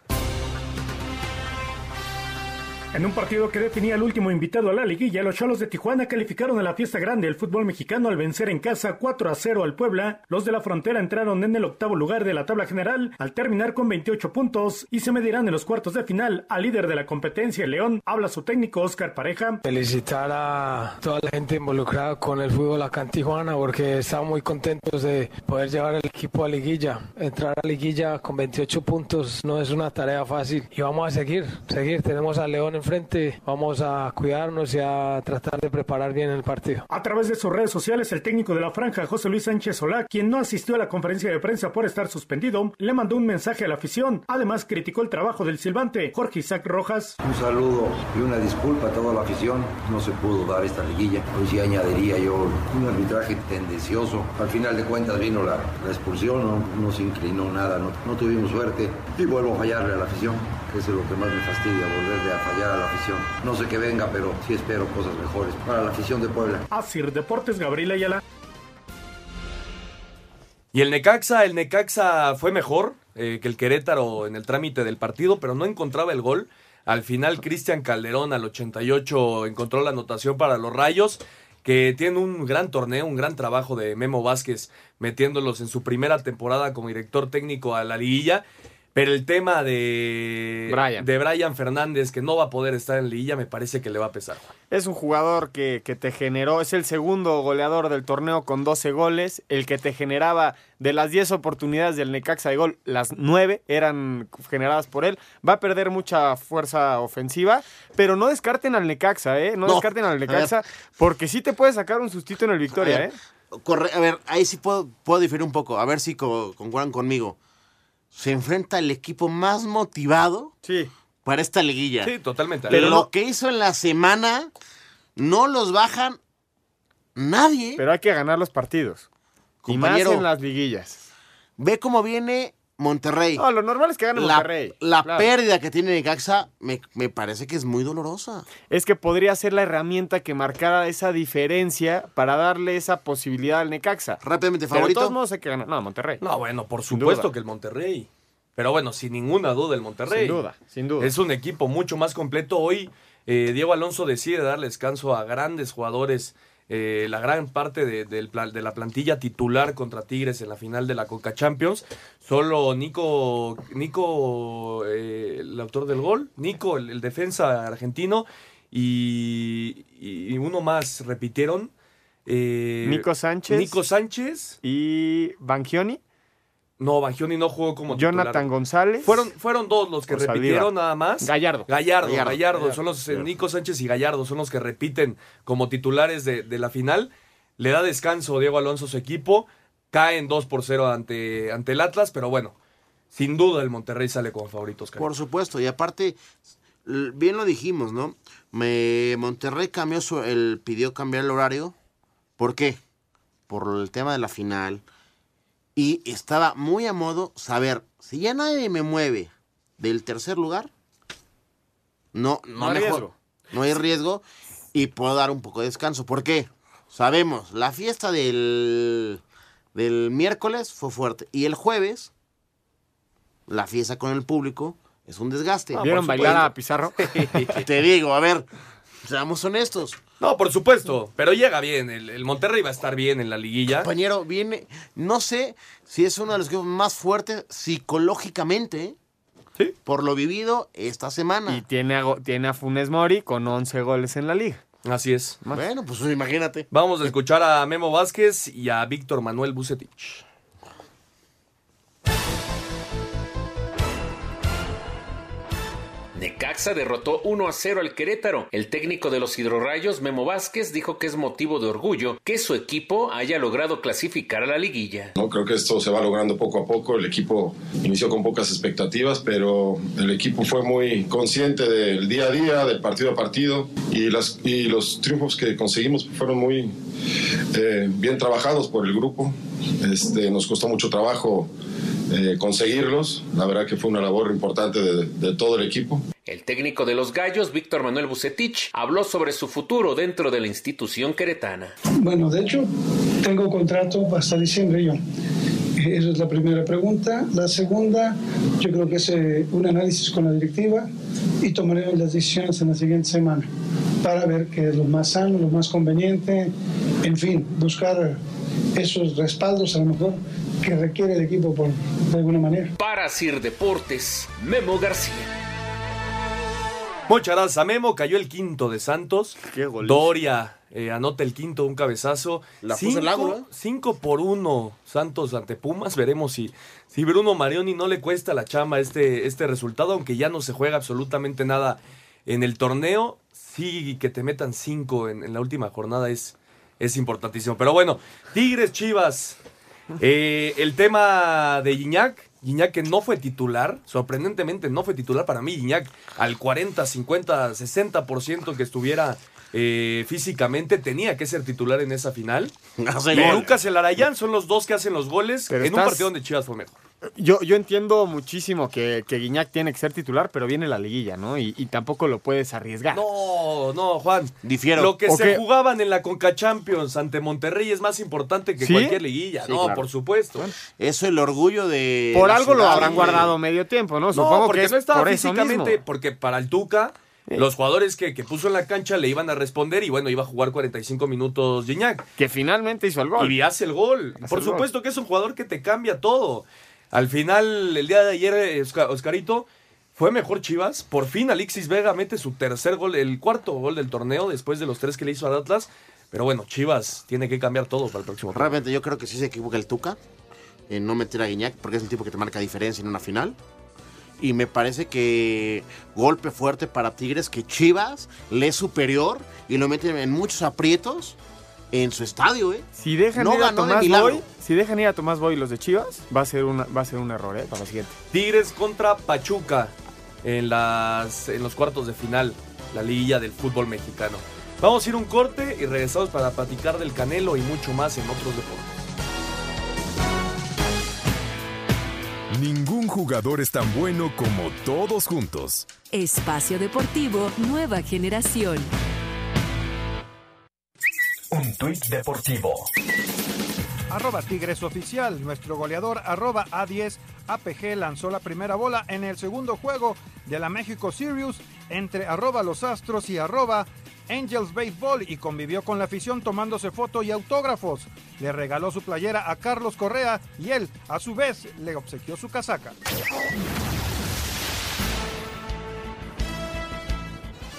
En un partido que definía el último invitado a la liguilla, los Cholos de Tijuana calificaron a la fiesta grande del fútbol mexicano al vencer en casa 4 a 0 al Puebla. Los de la frontera entraron en el octavo lugar de la tabla general al terminar con 28 puntos y se medirán en los cuartos de final al líder de la competencia, León. Habla su técnico Oscar Pareja. Felicitar a toda la gente involucrada con el fútbol acá en Tijuana porque estamos muy contentos de poder llevar el equipo a liguilla. Entrar a liguilla con 28 puntos no es una tarea fácil y vamos a seguir, seguir. Tenemos a León enfrente, vamos a cuidarnos y a tratar de preparar bien el partido. A través de sus redes sociales, el técnico de la franja, José Luis Sánchez Solá, quien no asistió a la conferencia de prensa por estar suspendido, le mandó un mensaje a la afición. Además, criticó el trabajo del silbante, Jorge Isaac Rojas. Un saludo y una disculpa a toda la afición. No se pudo dar esta liguilla. Hoy sí añadiría yo un arbitraje tendencioso. Al final de cuentas vino la, la expulsión, no, no se inclinó nada, no, no tuvimos suerte. Y vuelvo a fallarle a la afición, eso es lo que más me fastidia, volverle a fallar a la afición. No sé qué venga, pero sí espero cosas mejores para la afición de Puebla. Asir Deportes, Gabriel Ayala. Y el Necaxa, el Necaxa fue mejor eh, que el Querétaro en el trámite del partido, pero no encontraba el gol. Al final, Cristian Calderón al 88 encontró la anotación para los Rayos, que tienen un gran torneo, un gran trabajo de Memo Vázquez, metiéndolos en su primera temporada como director técnico a la liguilla. Pero el tema de Brian. de Brian Fernández, que no va a poder estar en liguilla, me parece que le va a pesar. Es un jugador que, que te generó, es el segundo goleador del torneo con 12 goles, el que te generaba de las 10 oportunidades del Necaxa de gol, las 9 eran generadas por él. Va a perder mucha fuerza ofensiva, pero no descarten al Necaxa, ¿eh? No, No. descarten al. Necaxa, porque sí te puede sacar un sustito en el Victoria, A ver, ¿eh? corre- a ver, ahí sí puedo, puedo diferir un poco. A ver si co- concuerdan conmigo. Se enfrenta el equipo más motivado para esta liguilla. Sí, totalmente. Pero lo que hizo en la semana no los bajan nadie. Pero hay que ganar los partidos. Y más Compañero. en las liguillas. Ve cómo viene Monterrey. No, lo normal es que gane la, Monterrey. La claro. pérdida que tiene Necaxa me, me parece que es muy dolorosa. es que podría ser la herramienta que marcara esa diferencia para darle esa posibilidad al Necaxa. Rápidamente, Pero de favorito. todos modos hay que ganar. No, Monterrey. No, bueno, por supuesto duda. que el Monterrey. Pero bueno, sin ninguna duda el Monterrey. Sin duda, sin duda. Es un equipo mucho más completo. Hoy eh, Diego Alonso decide darle descanso a grandes jugadores. Eh, la gran parte de, la plantilla titular contra Tigres en la final de la Coca Champions. Solo Nico, Nico eh, el autor del gol, Nico, el, el defensa argentino, y, y uno más repitieron. eh, Nico Sánchez. Nico Sánchez. Y Bangioni. No, Bangioni no jugó como titular. Jonathan González. Fueron, fueron dos los que Saldívar. repitieron nada más. Gallardo. Gallardo, Gallardo. Gallardo. Gallardo. Son los Nico Sánchez y Gallardo, son los que repiten como titulares de, de la final. Le da descanso Diego Alonso a su equipo. Caen 2 por 0 ante, ante el Atlas, pero bueno, sin duda el Monterrey sale como favoritos. Por supuesto, y aparte, bien lo dijimos, ¿no? Me, Monterrey cambió su, el, pidió cambiar el horario. ¿Por qué? Por el tema de la final. Y estaba muy a modo saber, si ya nadie me mueve del tercer lugar, no, no, No hay mejor- riesgo. no hay riesgo y puedo dar un poco de descanso. ¿Por qué? Sabemos, la fiesta del, del miércoles fue fuerte y el jueves la fiesta con el público es un desgaste. ¿Vieron bailar a Pizarro? <laughs> Te digo, a ver, seamos honestos. No, por supuesto, pero llega bien. El, el Monterrey va a estar bien en la liguilla. Compañero, viene, no sé si es uno de los equipos más fuertes psicológicamente ¿eh? por lo vivido esta semana. Y tiene a, tiene a Funes Mori con 11 goles en la liga. Así es. Bueno, pues imagínate. Vamos a escuchar a Memo Vázquez y a Víctor Manuel Bucetich. Necaxa derrotó 1 a 0 al Querétaro. El técnico de los Hidrorrayos, Memo Vázquez, dijo que es motivo de orgullo que su equipo haya logrado clasificar a la liguilla. No, creo que esto se va logrando poco a poco. El equipo inició con pocas expectativas, pero el equipo fue muy consciente del día a día, del partido a partido, y, los triunfos que conseguimos fueron muy eh, bien trabajados por el grupo. Este, nos costó mucho trabajo eh, conseguirlos. La verdad que fue una labor importante de, de todo el equipo. El técnico de los Gallos, Víctor Manuel Bucetich, habló sobre su futuro dentro de la institución queretana. Bueno, de hecho, tengo contrato hasta diciembre yo. Esa es la primera pregunta. La segunda, yo creo que es eh, un análisis con la directiva y tomaremos las decisiones en la siguiente semana para ver qué es lo más sano, lo más conveniente, en fin, buscar esos respaldos a lo mejor que requiere el equipo por, de alguna manera. Para Sir Deportes, Memo García. Muchas gracias a Memo. Cayó el quinto de Santos. Doria eh, anota el quinto, un cabezazo. La puso en el ángulo, ¿eh? 5 por 1 Santos ante Pumas. Veremos si, si Bruno Marioni no le cuesta la chamba este, este resultado, aunque ya no se juega absolutamente nada en el torneo. Sí, que te metan 5 en, en la última jornada es, es importantísimo. Pero bueno, Tigres Chivas. Eh, el tema de Gignac. Gignac que no fue titular, sorprendentemente no fue titular para mí. Gignac al 40, 50, 60% que estuviera eh, físicamente tenía que ser titular en esa final. <laughs> Gol. Lucas Elarayán son los dos que hacen los goles Pero en un partido donde Chivas fue mejor. Yo, yo entiendo muchísimo que, que Guiñac tiene que ser titular, pero viene la liguilla, ¿no? Y, y tampoco lo puedes arriesgar. No, no, Juan. Difiero. Lo que ¿O se jugaban en la Conca Champions ante Monterrey es más importante que ¿Sí? cualquier liguilla. Sí, no, claro. por supuesto. Eso el orgullo de. Por algo lo habrán guardado medio tiempo, ¿no? No, Supongo porque que es no estaba por eso físicamente, mismo. porque para el Tuca, los jugadores que, que puso en la cancha le iban a responder y bueno, iba a jugar 45 minutos Gignac. Que finalmente hizo el gol. Y hace el gol. Hace Por el gol. supuesto que es un jugador que te cambia todo. Al final, el día de ayer, Osca- Oscarito, fue mejor Chivas. Por fin Alexis Vega mete su tercer gol, el cuarto gol del torneo después de los tres que le hizo al Atlas. Pero bueno, Chivas tiene que cambiar todo para el próximo. Realmente yo creo que sí se equivoca el Tuca en no meter a Guiñac porque es el tipo que te marca diferencia en una final. Y me parece que golpe fuerte para Tigres que Chivas le es superior y lo mete en muchos aprietos en su estadio, ¿eh? Si dejan No ir a Tomás. Boy, si dejan ir a Tomás Boy los de Chivas, va a ser una, va a ser un error, ¿eh? Para la siguiente. Tigres contra Pachuca en, las, en los cuartos de final, la liguilla del fútbol mexicano. Vamos a ir un corte y regresamos para platicar del Canelo y mucho más en otros deportes. Ningún jugador es tan bueno como todos juntos. Espacio Deportivo Nueva Generación. Un tuit deportivo. Arroba Tigres Oficial, nuestro goleador arroba A10 APG lanzó la primera bola en el segundo juego de la México Sirius entre arroba Los Astros y arroba Angels Baseball y convivió con la afición tomándose foto y autógrafos. Le regaló su playera a Carlos Correa y él, a su vez, le obsequió su casaca.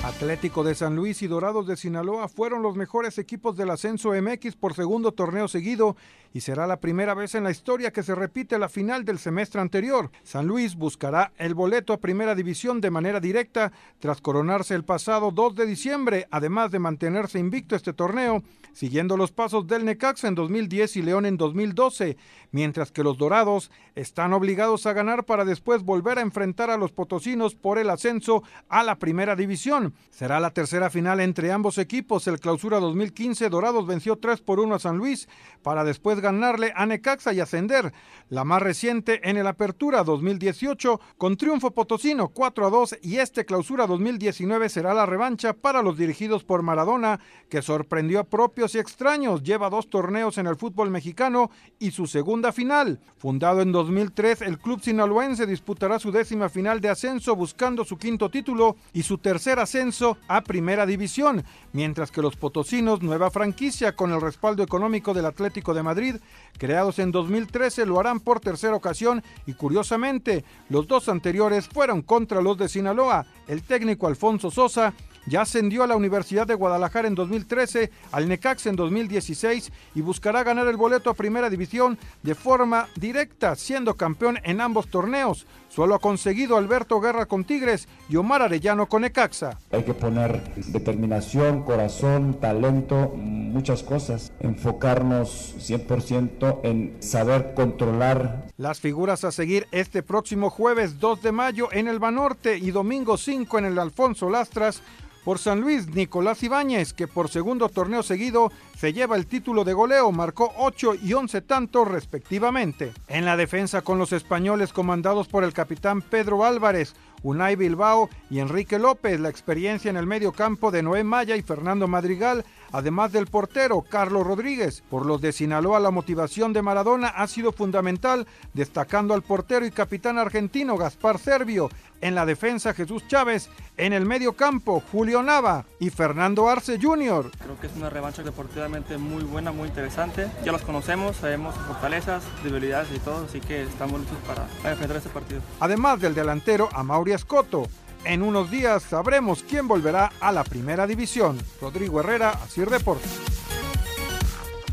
Atlético de San Luis y Dorados de Sinaloa fueron los mejores equipos del ascenso MX por segundo torneo seguido y será la primera vez en la historia que se repite la final del semestre anterior. San Luis buscará el boleto a primera división de manera directa tras coronarse el pasado 2 de diciembre, además de mantenerse invicto este torneo, siguiendo los pasos del Necaxa en 2010 y León en 2012, mientras que los Dorados están obligados a ganar para después volver a enfrentar a los potosinos por el ascenso a la primera división. Será la tercera final entre ambos equipos. El clausura 2015, Dorados venció 3 por 1 a San Luis para después ganarle a Necaxa y ascender. La más reciente en el Apertura 2018 con triunfo potosino 4 a 2 y este clausura 2019 será la revancha para los dirigidos por Maradona que sorprendió a propios y extraños. Lleva dos torneos en el fútbol mexicano y su segunda final. Fundado en 2003, el club sinaloense disputará su décima final de ascenso buscando su quinto título y su tercer ascenso a Primera División, mientras que los potosinos, nueva franquicia con el respaldo económico del Atlético de Madrid, creados en 2013, lo harán por tercera ocasión y curiosamente, los dos anteriores fueron contra los de Sinaloa. El técnico Alfonso Sosa ya ascendió a la Universidad de Guadalajara en 2013, al Necax en 2016 y buscará ganar el boleto a Primera División de forma directa, siendo campeón en ambos torneos. Solo ha conseguido Alberto Guerra con Tigres y Omar Arellano con Necaxa. Hay que poner determinación, corazón, talento, muchas cosas. Enfocarnos 100% en saber controlar. Las figuras a seguir este próximo jueves 2 de mayo en el Banorte y domingo 5 en el Alfonso Lastras por San Luis, Nicolás Ibáñez, que por segundo torneo seguido se lleva el título de goleo, marcó 8 y 11 tantos respectivamente. En la defensa con los españoles comandados por el capitán Pedro Álvarez, Unai Bilbao y Enrique López, la experiencia en el medio campo de Noé Maya y Fernando Madrigal, además del portero Carlos Rodríguez. Por los de Sinaloa la motivación de Maradona ha sido fundamental, destacando al portero y capitán argentino Gaspar Servio, en la defensa Jesús Chávez, en el medio campo Julio Nava y Fernando Arce Jr. Creo que es una revancha deportivamente muy buena, muy interesante. Ya los conocemos, sabemos sus fortalezas, debilidades y todo, así que estamos listos para, para enfrentar este partido. Además del delantero Amaury Escoto. En unos días sabremos quién volverá a la primera división. Rodrigo Herrera, Asir Deportes.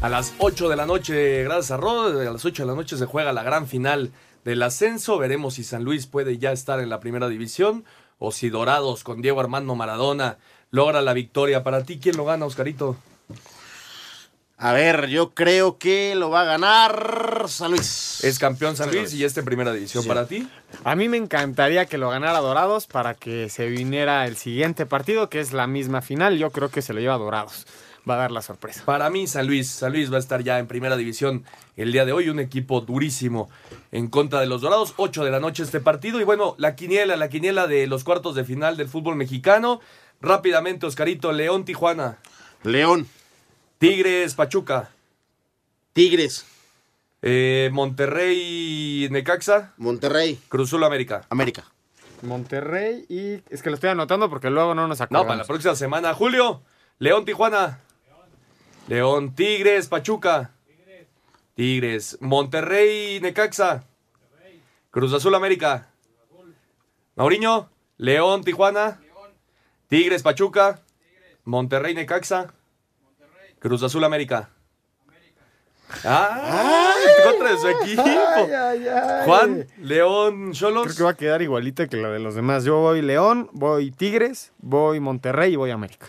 A las 8 de la noche, gracias a Rod, a las 8 de la noche se juega la gran final del ascenso. Veremos si San Luis puede ya estar en la primera división o si Dorados con Diego Armando Maradona logra la victoria. Para ti, ¿quién lo gana, Oscarito? A ver, yo creo que lo va a ganar San Luis. Es campeón San Luis y está en primera división. Sí. ¿Para ti? A mí me encantaría que lo ganara Dorados para que se viniera el siguiente partido, que es la misma final. Yo creo que se lo lleva Dorados. Va a dar la sorpresa. Para mí, San Luis. San Luis va a estar ya en primera división el día de hoy. Un equipo durísimo en contra de los Dorados. 8 de la noche este partido. Y bueno, la quiniela, la quiniela de los cuartos de final del fútbol mexicano. Rápidamente, Oscarito, León, Tijuana. León. Tigres, Pachuca. Tigres. Eh, Monterrey, Necaxa. Monterrey. Cruzul, América. América. Monterrey y es que lo estoy anotando porque luego no nos No, acordamos. para la próxima semana. Julio, León, Tijuana. León, Tigres, Pachuca. Tigres. Monterrey, Necaxa. Cruz Azul, América. Mauriño, León, Tijuana. Tigres, Pachuca. Monterrey, Necaxa. Cruz Azul, América. ¡Ah! contra de su equipo. Ay, ay, ay. Juan, León, Cholos. Creo que va a quedar igualita que la de los demás. Yo voy León, voy Tigres, voy Monterrey y voy América.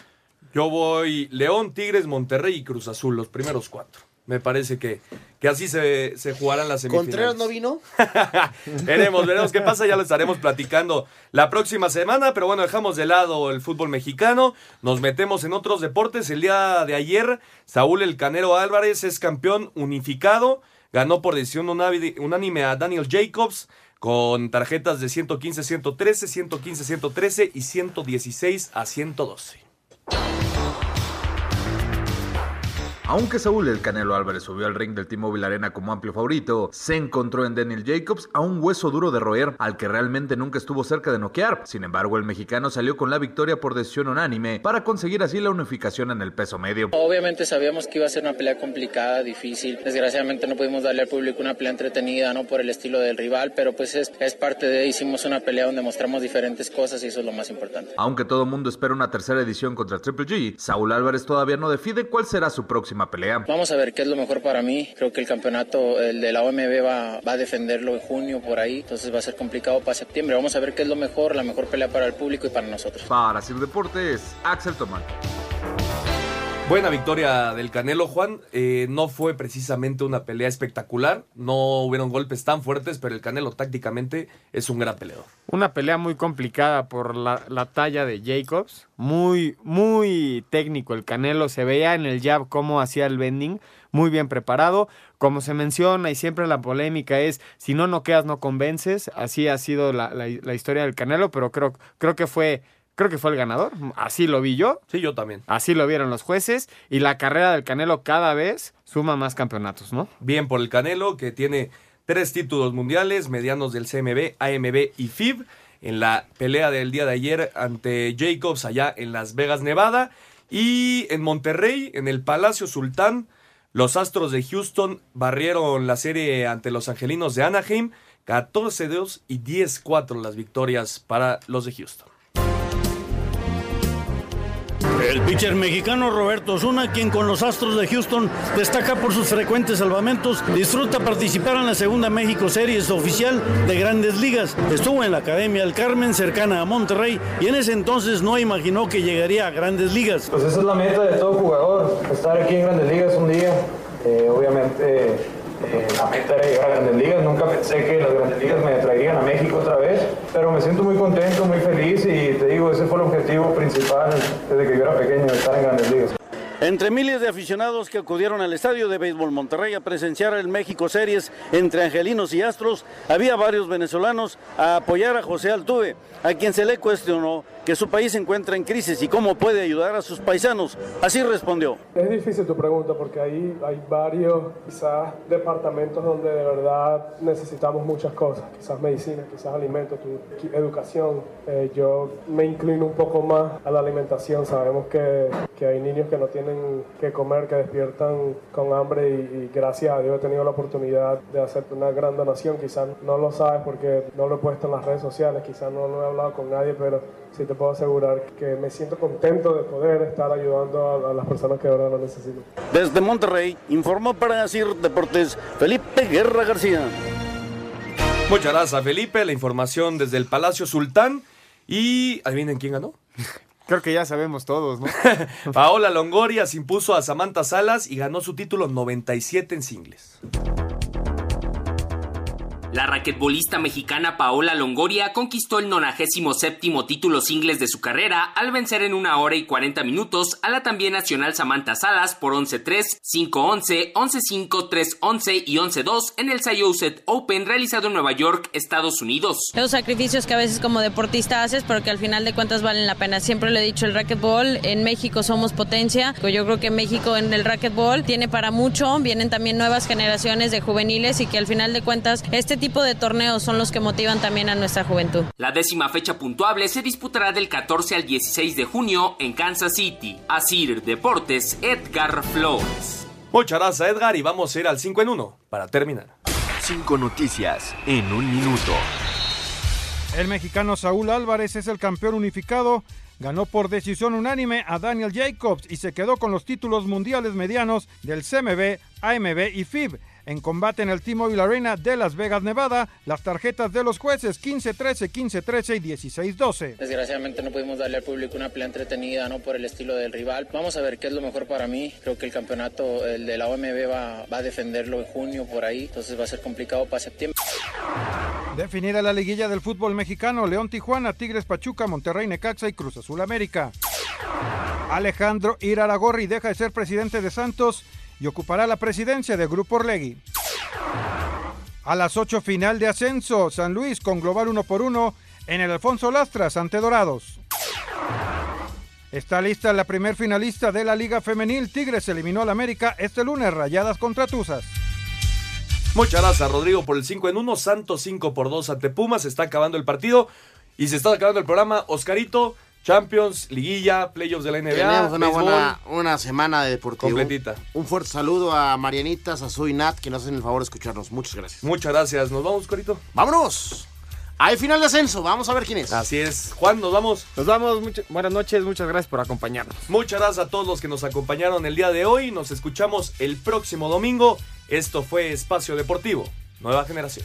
Yo voy León, Tigres, Monterrey y Cruz Azul, los primeros cuatro. Me parece que, que así se, se jugarán las semifinales. Contreras no vino. <laughs> veremos, veremos qué pasa, ya lo estaremos platicando la próxima semana, pero bueno, dejamos de lado el fútbol mexicano, nos metemos en otros deportes. El día de ayer, Saúl El Canero Álvarez es campeón unificado, ganó por decisión unánime a Daniel Jacobs con tarjetas de 115 113, 115 113 y 116 a 112. Aunque Saúl El Canelo Álvarez subió al ring del T-Mobile Arena como amplio favorito, se encontró en Daniel Jacobs a un hueso duro de roer al que realmente nunca estuvo cerca de noquear. Sin embargo, el mexicano salió con la victoria por decisión unánime para conseguir así la unificación en el peso medio. Obviamente sabíamos que iba a ser una pelea complicada, difícil. Desgraciadamente no pudimos darle al público una pelea entretenida, no por el estilo del rival, pero pues es, es parte de, hicimos una pelea donde mostramos diferentes cosas y eso es lo más importante. Aunque todo mundo espera una tercera edición contra Triple G, Saúl Álvarez todavía no define cuál será su próxima pelea. Vamos a ver qué es lo mejor para mí. Creo que el campeonato, el de la OMB va, va a defenderlo en junio por ahí, entonces va a ser complicado para septiembre. Vamos a ver qué es lo mejor, la mejor pelea para el público y para nosotros. Para Sir Deportes, Axel Tomán. Buena victoria del Canelo, Juan. Eh, no fue precisamente una pelea espectacular. No hubieron golpes tan fuertes, pero el Canelo tácticamente es un gran peleador. Una pelea muy complicada por la, la talla de Jacobs. Muy, muy técnico el Canelo. Se veía en el jab cómo hacía el bending. Muy bien preparado. Como se menciona y siempre la polémica es, si no noqueas, no convences. Así ha sido la, la- la historia del Canelo, pero creo, creo que fue... Creo que fue el ganador, así lo vi yo. Sí, yo también. Así lo vieron los jueces y la carrera del Canelo cada vez suma más campeonatos, ¿no? Bien por el Canelo, que tiene tres títulos mundiales, medianos del CMB, AMB y FIB, en la pelea del día de ayer ante Jacobs allá en Las Vegas, Nevada. Y en Monterrey, en el Palacio Sultán, los Astros de Houston barrieron la serie ante los Angelinos de Anaheim, 14-2 y 10-4 las victorias para los de Houston. El pitcher mexicano Roberto Osuna, quien con los Astros de Houston destaca por sus frecuentes salvamentos, disfruta participar en la segunda México Series oficial de Grandes Ligas. Estuvo en la Academia El Carmen, cercana a Monterrey, y en ese entonces no imaginó que llegaría a Grandes Ligas. Pues esa es la meta de todo jugador, estar aquí en Grandes Ligas un día. Eh, obviamente la meta era a Grandes Ligas, nunca pensé que las Grandes Ligas me traerían a México otra vez, pero me siento muy contento, muy feliz y te digo, ese fue el objetivo principal desde que yo era pequeño, estar en Grandes Ligas. Entre miles de aficionados que acudieron al estadio de béisbol Monterrey a presenciar el México Series entre angelinos y astros, había varios venezolanos a apoyar a José Altuve, a quien se le cuestionó que su país se encuentra en crisis y cómo puede ayudar a sus paisanos. Así respondió. Es difícil tu pregunta porque ahí hay varios quizás departamentos donde de verdad necesitamos muchas cosas, quizás medicina, quizás alimentos, tu educación. Eh, yo me inclino un poco más a la alimentación. Sabemos que, que hay niños que no tienen que comer, que despiertan con hambre y, y gracias a Dios he tenido la oportunidad de hacer una gran donación. Quizás no lo sabes porque no lo he puesto en las redes sociales, quizás no lo he hablado con nadie, pero sí te puedo asegurar que me siento contento de poder estar ayudando a, a las personas que verdad lo necesitan. Desde Monterrey informó para Asir Deportes Felipe Guerra García. Muchas gracias, Felipe. La información desde el Palacio Sultán. Y adivinen quién ganó. <laughs> Creo que ya sabemos todos, ¿no? <laughs> Paola Longoria se impuso a Samantha Salas y ganó su título 97 en singles. La raquetbolista mexicana Paola Longoria conquistó el 97 título singles de su carrera al vencer en una hora y 40 minutos a la también nacional Samantha Salas por 11-3, 5-11, 11-5, 3-11 y 11-2 en el Sayouset Open realizado en Nueva York, Estados Unidos. Los sacrificios que a veces como deportista haces, pero que al final de cuentas valen la pena. Siempre lo he dicho, el racquetball, en México somos potencia. Yo creo que México en el racquetball tiene para mucho. Vienen también nuevas generaciones de juveniles y que al final de cuentas este tipo de torneos son los que motivan también a nuestra juventud. La décima fecha puntuable se disputará del 14 al 16 de junio en Kansas City. Asir Deportes, Edgar Flores. Muchas gracias, Edgar. Y vamos a ir al 5 en 1 para terminar. Cinco noticias en un minuto. El mexicano Saúl Álvarez es el campeón unificado. Ganó por decisión unánime a Daniel Jacobs y se quedó con los títulos mundiales medianos del CMB, AMB y FIB. En combate en el T-Mobile Arena de Las Vegas, Nevada, las tarjetas de los jueces 15-13, 15-13 y 16-12. Desgraciadamente no pudimos darle al público una pelea entretenida, ¿no? Por el estilo del rival. Vamos a ver qué es lo mejor para mí. Creo que el campeonato, el de la OMB va, va a defenderlo en junio por ahí, entonces va a ser complicado para septiembre. Definida la liguilla del fútbol mexicano, León Tijuana, Tigres Pachuca, Monterrey Necaxa y Cruz Azul América. Alejandro Iraragorri deja de ser presidente de Santos y ocupará la presidencia de Grupo Orlegui. A las 8 final de ascenso, San Luis con global 1 por 1 en el Alfonso Lastras ante Dorados. Está lista la primer finalista de la Liga Femenil. Tigres eliminó al América este lunes, rayadas contra Tuzas. Muchas gracias, Rodrigo, por el 5 en 1. Santos 5 por 2 ante Pumas. Se está acabando el partido y se está acabando el programa. Oscarito, Champions, Liguilla, Playoffs de la NBA. Tenemos una béisbol. buena una semana de deportivo. Completita. Un fuerte saludo a Marianitas, a Soy Nat, que nos hacen el favor de escucharnos. Muchas gracias. Muchas gracias. Nos vamos, Oscarito. ¡Vámonos! Hay final de ascenso. Vamos a ver quién es. Así es. Juan, nos vamos. Nos vamos. muchas- buenas noches. Muchas gracias por acompañarnos. Muchas gracias a todos los que nos acompañaron el día de hoy. Nos escuchamos el próximo domingo. Esto fue Espacio Deportivo, Nueva Generación.